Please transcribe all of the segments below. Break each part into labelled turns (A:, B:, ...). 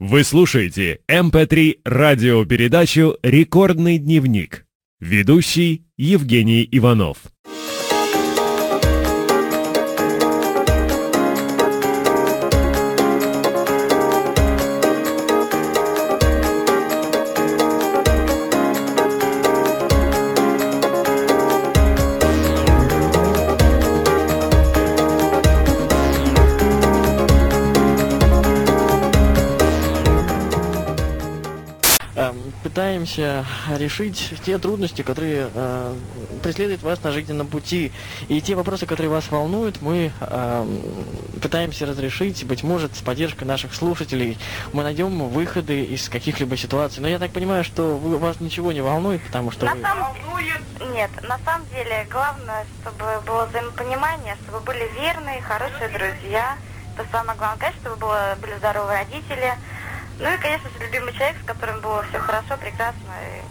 A: Вы слушаете mp3 радиопередачу «Рекордный дневник». Ведущий Евгений Иванов.
B: Пытаемся решить те трудности, которые э, преследуют вас на жизненном пути. И те вопросы, которые вас волнуют, мы э, пытаемся разрешить, быть может, с поддержкой наших слушателей. Мы найдем выходы из каких-либо ситуаций. Но я так понимаю, что вы, вас ничего не волнует, потому что...
C: На
B: вы...
C: самом... Нет, на самом деле главное, чтобы было взаимопонимание, чтобы были верные, хорошие друзья. Это самое главное, конечно, чтобы было, были здоровые родители, ну и, конечно же, любимый человек, с которым было все хорошо, прекрасно. И,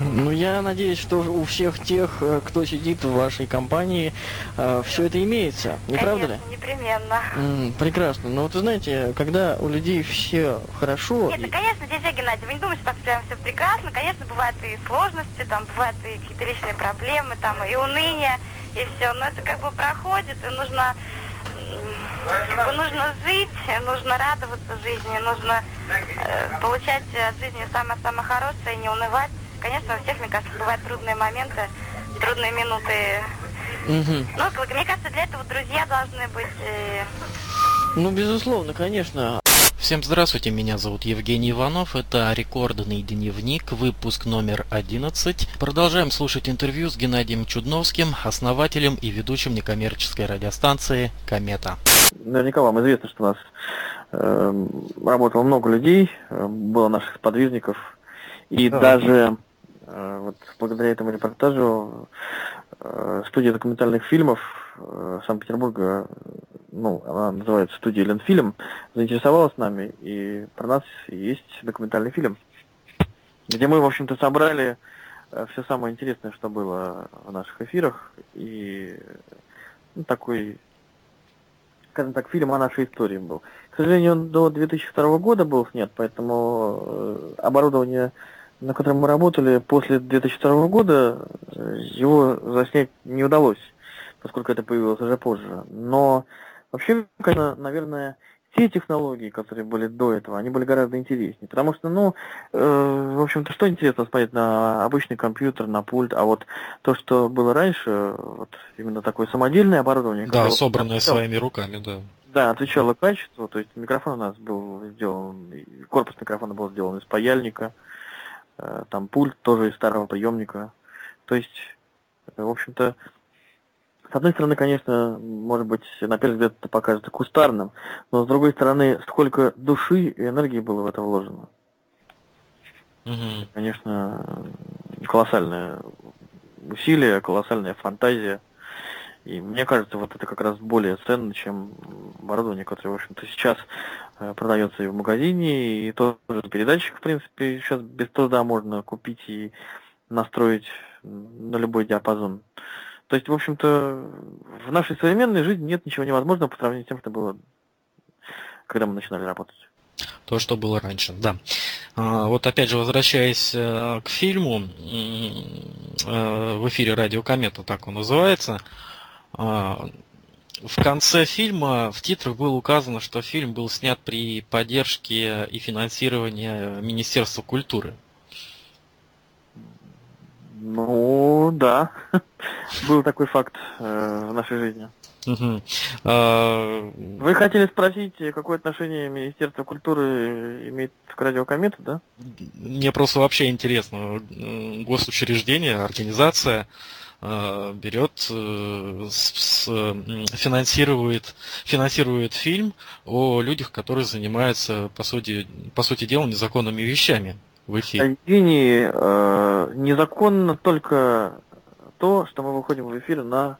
B: ну. ну, я надеюсь, что у всех тех, э, кто сидит в вашей компании, э, все это имеется. Не
C: конечно,
B: правда ли?
C: непременно.
B: М, прекрасно. Но вот вы знаете, когда у людей все хорошо...
C: Нет, ну, конечно, дядя Геннадий, вы не думайте, что так прям все прекрасно. Конечно, бывают и сложности, там бывают и какие-то личные проблемы, там и уныние, и все. Но это как бы проходит, и нужно м, как бы нужно жить, нужно радоваться жизни, нужно э, получать от жизни самое-самое хорошее и не унывать. Конечно, у всех, мне кажется, бывают трудные моменты, трудные минуты. Как- мне кажется, для этого друзья должны быть. э,
B: Ну, безусловно, конечно.
D: Всем здравствуйте, меня зовут Евгений Иванов, это рекордный дневник, выпуск номер 11. Продолжаем слушать интервью с Геннадием Чудновским, основателем и ведущим некоммерческой радиостанции «Комета».
E: Наверняка вам известно, что у нас э, работало много людей, э, было наших подвижников, и даже э, вот благодаря этому репортажу э, студия документальных фильмов э, Санкт-Петербурга, э, ну, она называется студия Ленфильм, заинтересовалась нами, и про нас есть документальный фильм, где мы, в общем-то, собрали все самое интересное, что было в наших эфирах, и ну, такой скажем так, фильм о нашей истории был. К сожалению, он до 2002 года был снят, поэтому э, оборудование, на котором мы работали после 2002 года, э, его заснять не удалось, поскольку это появилось уже позже. Но вообще, конечно, наверное, те технологии, которые были до этого, они были гораздо интереснее. Потому что, ну, э, в общем-то, что интересно смотреть на обычный компьютер, на пульт, а вот то, что было раньше, вот именно такое самодельное оборудование.
D: Да, собранное
E: отвечало-
D: своими руками, да.
E: Да, отвечало качеству, то есть микрофон у нас был сделан, корпус микрофона был сделан из паяльника, э, там пульт тоже из старого приемника. То есть, э, в общем-то, с одной стороны, конечно, может быть, на первый взгляд это покажется кустарным, но с другой стороны, сколько души и энергии было в это вложено.
D: Мгм.
E: Конечно, колоссальное усилие, колоссальная фантазия. И мне кажется, вот это как раз более ценно, чем оборудование, которое, в общем-то, сейчас э, продается и в магазине, и тоже передатчик, в принципе, сейчас без труда можно купить и настроить на любой диапазон. То есть, в общем-то, в нашей современной жизни нет ничего невозможного по сравнению с тем, что было, когда мы начинали работать.
D: То, что было раньше, да. А, Вот опять же, возвращаясь э, к фильму, э, в эфире «Радио Комета», так он называется, а, в конце фильма в титрах было указано, что фильм был снят при поддержке и финансировании Министерства культуры.
E: Ну, да, был такой факт э, в нашей жизни.
D: А,
E: Вы хотели спросить, какое отношение Министерство культуры имеет к радиокомету, да?
D: Мне просто вообще интересно, госучреждение, организация э, берет, э, с- финансирует, финансирует фильм о людях, которые занимаются, по сути, по сути дела, незаконными вещами в эфире.
E: Евгений, э, незаконно только то, что мы выходим в эфир на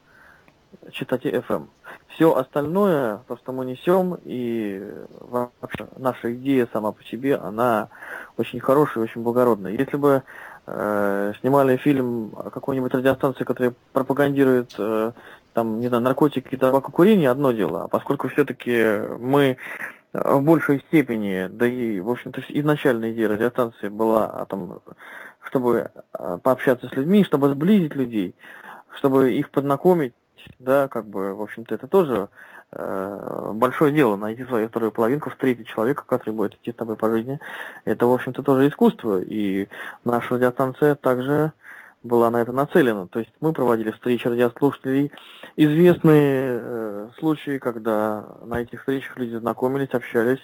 E: Читате FM. Все остальное, то, что мы несем, и вообще наша идея сама по себе, она очень хорошая, очень благородная. Если бы э, снимали фильм о какой-нибудь радиостанции, которая пропагандирует э, там, не знаю, наркотики, табакокурение, одно дело. А поскольку все-таки мы в большей степени, да и, в общем-то, изначальная идея радиостанции была о том, чтобы пообщаться с людьми, чтобы сблизить людей, чтобы их познакомить, да, как бы, в общем-то, это тоже э, большое дело найти свою вторую половинку, встретить человека, который будет идти с тобой по жизни. Это, в общем-то, тоже искусство, и наша радиостанция также была на это нацелена. То есть мы проводили встречи радиослушателей. Известные э, случаи, когда на этих встречах люди знакомились, общались,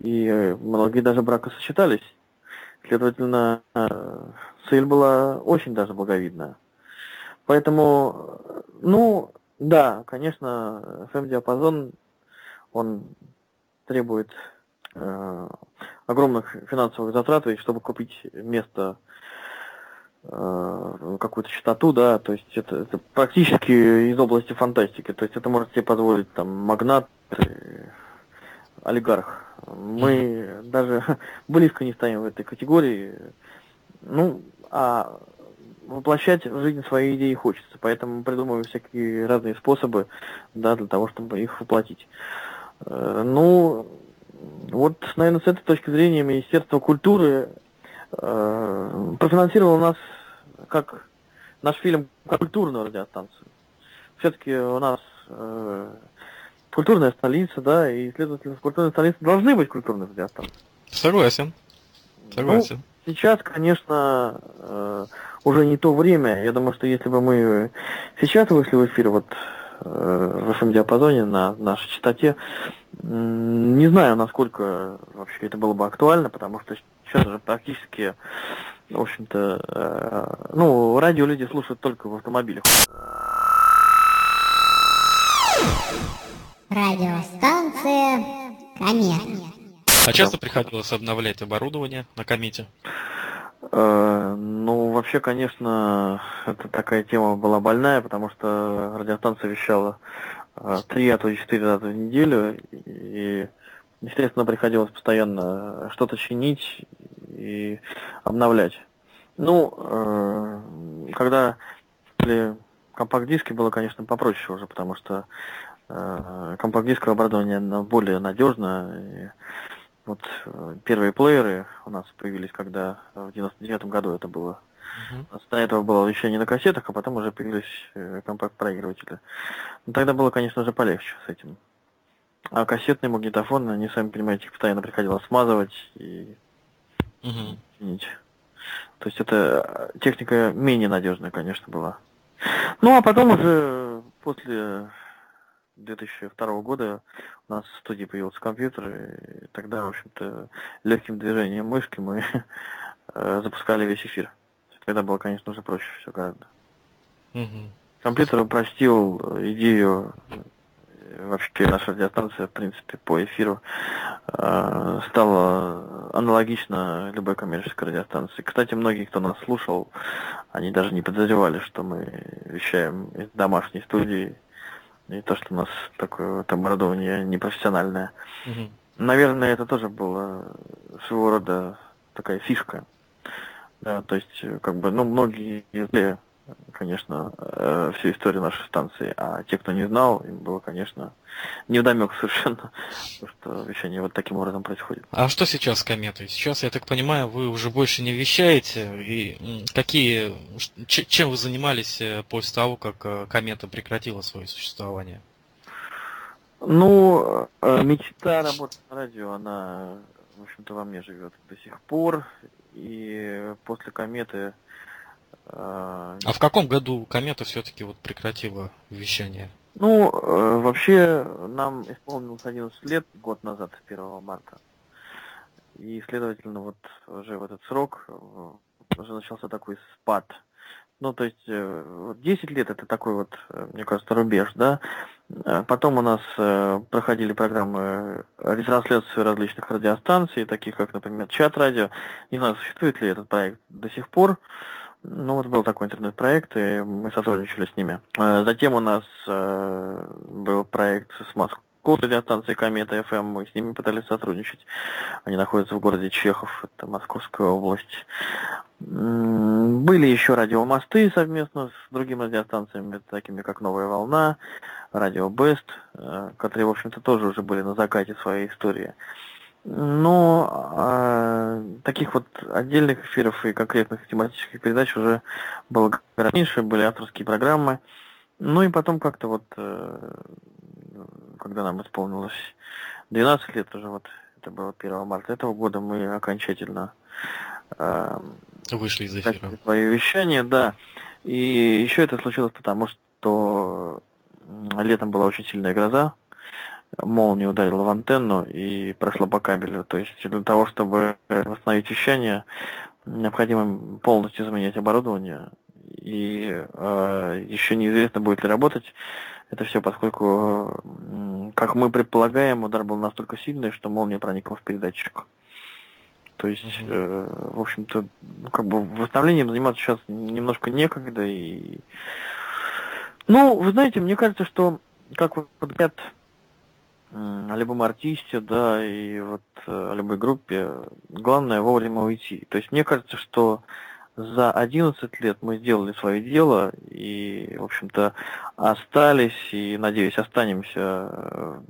E: и э, многие даже бракосочетались. Следовательно, э, цель была очень даже благовидная. Поэтому, ну, да, конечно, FM-диапазон, он требует э, огромных финансовых затрат, и чтобы купить место э, какую-то частоту, да, то есть это, это практически из области фантастики, то есть это может себе позволить там магнат, э, олигарх. Мы даже близко не стоим в этой категории. Ну, а воплощать в жизнь свои идеи хочется, поэтому мы придумываем всякие разные способы, да, для того, чтобы их воплотить. Э, ну, вот, наверное, с этой точки зрения Министерство культуры э, профинансировало нас как наш фильм как культурную радиостанцию. Все-таки у нас э, культурная столица, да, и, следовательно, в культурной столице должны быть культурные радиостанции.
D: Согласен. Согласен. Ну,
E: Сейчас, конечно, э, уже не то время. Я думаю, что если бы мы сейчас вышли в эфир вот э, в FM-диапазоне на нашей частоте, не знаю, насколько вообще это было бы актуально, потому что сейчас уже практически, в общем-то, э, ну, радио люди слушают только в автомобилях.
D: Радиостанция Коммерция. А часто приходилось обновлять оборудование на комите?
E: Э, ну, вообще, конечно, это такая тема была больная, потому что радиостанция вещала э, три, а то и четыре раза в неделю, и, естественно, приходилось постоянно что-то чинить и обновлять. Ну, э, когда компакт-диски было, конечно, попроще уже, потому что компакт-дисковое оборудование более надежно, вот э, первые плееры у нас появились, когда в 99 году это было. Uh-huh. До этого было еще не на кассетах, а потом уже появились э, компакт-проигрыватели. Но тогда было, конечно же, полегче с этим. А кассетные магнитофоны, они, сами понимаете, их постоянно приходилось смазывать и чинить. То есть это э, техника менее надежная, конечно, была. Ну, а потом уже после 2002 года у нас в студии появился компьютер, и тогда, в общем-то, легким движением мышки мы э, запускали весь эфир. Тогда было, конечно, уже проще все гораздо. Угу. Компьютер упростил идею э, вообще наша радиостанция, в принципе, по эфиру э, стала аналогично любой коммерческой радиостанции. Кстати, многие, кто нас слушал, они даже не подозревали, что мы вещаем из домашней студии и то, что у нас такое вот оборудование непрофессиональное. Угу. Наверное, это тоже было своего рода такая фишка. Да, то есть, как бы, ну, многие конечно, э, всю историю нашей станции, а те, кто не знал, им было, конечно, невдомек совершенно, что вещание вот таким образом происходит.
D: А что сейчас с кометой? Сейчас, я так понимаю, вы уже больше не вещаете, и какие, чем вы занимались э, после того, как э, комета прекратила свое существование?
E: Ну, э, мечта работать на радио, она, в общем-то, во мне живет до сих пор, и после кометы...
D: А в каком году комета все-таки вот прекратила вещание?
E: Ну, э, вообще, нам исполнилось 11 лет год назад, 1 марта. И, следовательно, вот уже в этот срок э, уже начался такой спад. Ну, то есть, э, 10 лет это такой вот, э, мне кажется, рубеж, да. Э, потом у нас э, проходили программы ретрансляции различных радиостанций, таких как, например, Чат-радио. Не знаю, существует ли этот проект до сих пор. Ну вот был такой интернет-проект, и мы сотрудничали с ними. Э, затем у нас э, был проект с Москвой радиостанции Комета FM, мы с ними пытались сотрудничать. Они находятся в городе Чехов, это Московская область. Были еще радиомосты совместно с другими радиостанциями, такими как Новая Волна, радио Бест, э, которые, в общем-то, тоже уже были на закате своей истории. Но э, таких вот отдельных эфиров и конкретных тематических передач уже было гораздо меньше, были авторские программы. Ну и потом как-то вот, э, когда нам исполнилось 12 лет уже, вот это было 1 марта этого года, мы окончательно
D: э, вышли из эфира.
E: Свое вещание, да. И еще это случилось потому, что летом была очень сильная гроза, молния ударила в антенну и прошла по кабелю. То есть для того, чтобы восстановить вещание, необходимо полностью заменять оборудование. И э, еще неизвестно, будет ли работать это все, поскольку, как мы предполагаем, удар был настолько сильный, что молния проникла в передатчик. То есть, э, в общем-то, ну, как бы восстановлением заниматься сейчас немножко некогда. И... Ну, вы знаете, мне кажется, что, как вот говорят о любом артисте, да, и вот э, о любой группе, главное вовремя уйти. То есть мне кажется, что за 11 лет мы сделали свое дело и, в общем-то, остались и, надеюсь, останемся э,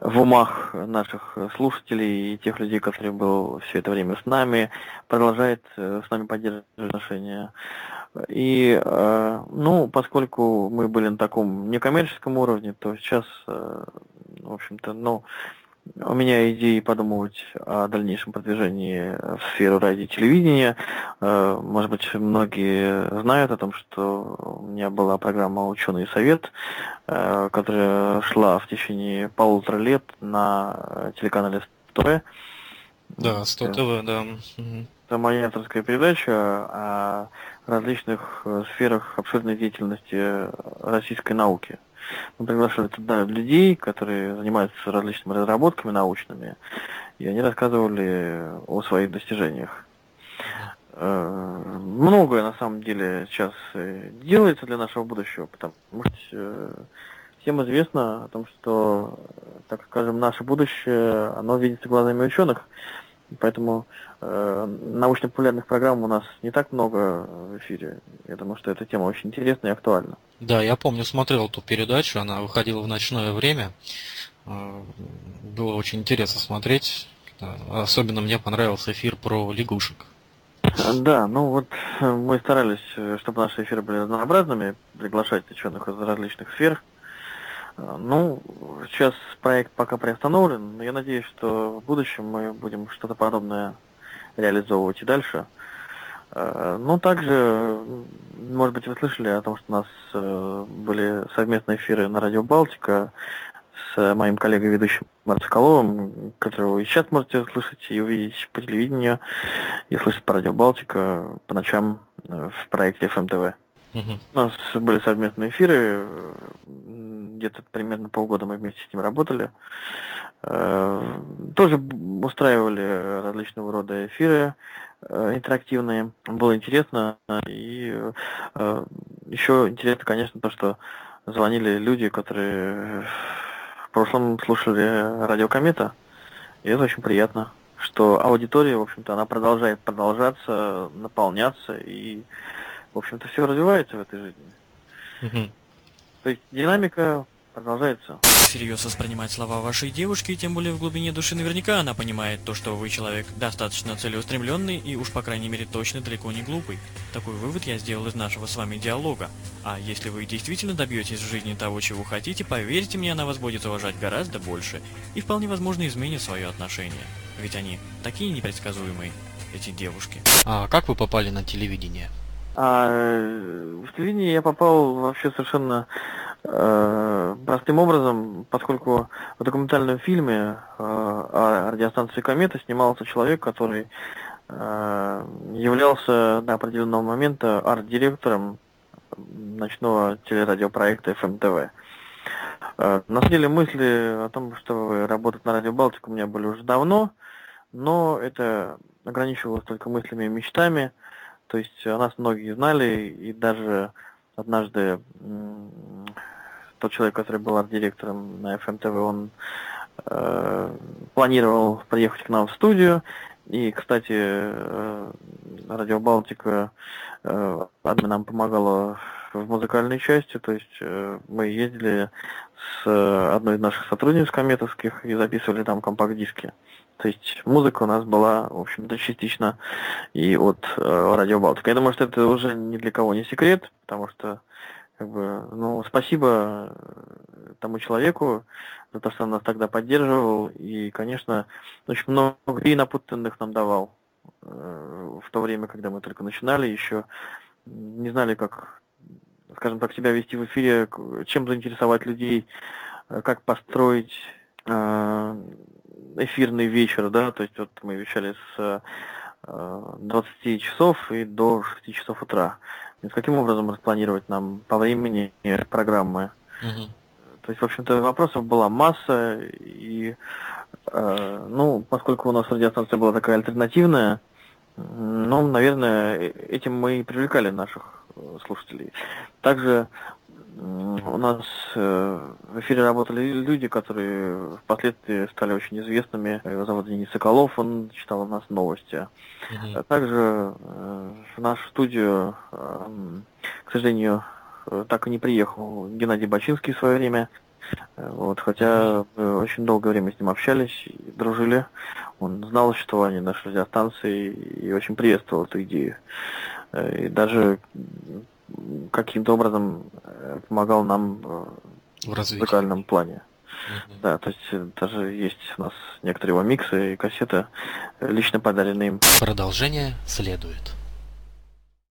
E: в умах наших слушателей и тех людей, которые был все это время с нами, продолжает э, с нами поддерживать отношения. И, э, ну, поскольку мы были на таком некоммерческом уровне, то сейчас, э, в общем-то, ну, у меня идеи подумывать о дальнейшем продвижении в сферу радио и телевидения. Э, может быть, многие знают о том, что у меня была программа «Ученый совет», которая шла в течение полутора лет на телеканале СТВ.
D: Да, 100 ТВ, да.
E: Это моя авторская передача о различных сферах обширной деятельности российской науки. Мы приглашали туда людей, которые занимаются различными разработками научными, и они рассказывали о своих достижениях. Э, многое на самом деле сейчас э, делается для нашего будущего, потому что э, всем известно о том, что, так скажем, наше будущее, оно видится глазами ученых, Поэтому э, научно-популярных программ у нас не так много в эфире. Я думаю, что эта тема очень интересна и актуальна.
D: Да, я помню, смотрел эту передачу, она выходила в ночное время. Э, было очень интересно смотреть. Особенно мне понравился эфир про лягушек.
E: Да, ну вот э, мы старались, э, чтобы наши эфиры были разнообразными, приглашать ученых из различных сфер. Ну, сейчас проект пока приостановлен, но я надеюсь, что в будущем мы будем что-то подобное реализовывать и дальше. Э, ну, также, может быть, вы слышали о том, что у нас э, были совместные эфиры на Радио Балтика с моим коллегой ведущим Марцкаловым, которого и сейчас можете слышать и увидеть по телевидению, и слышать по Радио Балтика по ночам э, в проекте ФМТВ. У нас были совместные эфиры, где-то примерно полгода мы вместе с ним работали. Э, тоже устраивали различного рода эфиры э, интерактивные. Было интересно. И э, еще интересно, конечно, то, что звонили люди, которые в прошлом слушали радио Комета. И это очень приятно, что аудитория, в общем-то, она продолжает продолжаться, наполняться, и, в общем-то, все развивается в этой жизни. То есть динамика продолжается.
F: Всерьез воспринимать слова вашей девушки, тем более в глубине души наверняка она понимает то, что вы человек достаточно целеустремленный и уж по крайней мере точно далеко не глупый. Такой вывод я сделал из нашего с вами диалога. А если вы действительно добьетесь в жизни того, чего хотите, поверьте мне, она вас будет уважать гораздо больше и вполне возможно изменит свое отношение. Ведь они такие непредсказуемые, эти девушки.
D: А как вы попали на телевидение?
E: А, в телевидение я попал вообще совершенно э, простым образом, поскольку в документальном фильме э, о радиостанции «Комета» снимался человек, который э, являлся до определенного момента арт-директором ночного телерадиопроекта ФМТВ. Э, на самом деле мысли о том, что работать на Радио Балтику у меня были уже давно, но это ограничивалось только мыслями и мечтами. То есть о нас многие знали, и даже однажды тот человек, который был арт-директором на FMTV, он э, планировал приехать к нам в студию. И, кстати, э, Радио Балтика э, нам помогала в музыкальной части, то есть э, мы ездили с э, одной из наших сотрудниц кометовских и записывали там компакт-диски. То есть музыка у нас была, в общем-то, частично и от э, Радио Балтика. Я думаю, что это уже ни для кого не секрет, потому что, как бы, ну, спасибо э, тому человеку за то, что он нас тогда поддерживал, и, конечно, очень много и напутанных нам давал э, в то время, когда мы только начинали, еще не знали, как, скажем так, себя вести в эфире, чем заинтересовать людей, э, как построить э, эфирный вечер, да, то есть вот мы вещали с 20 э, часов и до 6 часов утра. И каким образом распланировать нам по времени программы? Угу. То есть, в общем-то, вопросов была масса, и, э, ну, поскольку у нас радиостанция была такая альтернативная, ну, наверное, э, этим мы и привлекали наших э, слушателей. Также у нас э, в эфире работали люди, которые впоследствии стали очень известными. Его зовут Денис Соколов, он читал у нас новости. Mm-hmm. Также в нашу студию, к сожалению, так и не приехал Геннадий Бачинский в свое время. Вот, хотя мы очень долгое время с ним общались дружили. Он знал о существовании нашей радиостанции и очень приветствовал эту идею. И даже каким-то образом э, помогал нам э, в, в музыкальном плане. Mm-hmm. Да, то есть э, даже есть у нас некоторые его миксы и кассеты, лично подаренные им.
G: Продолжение следует.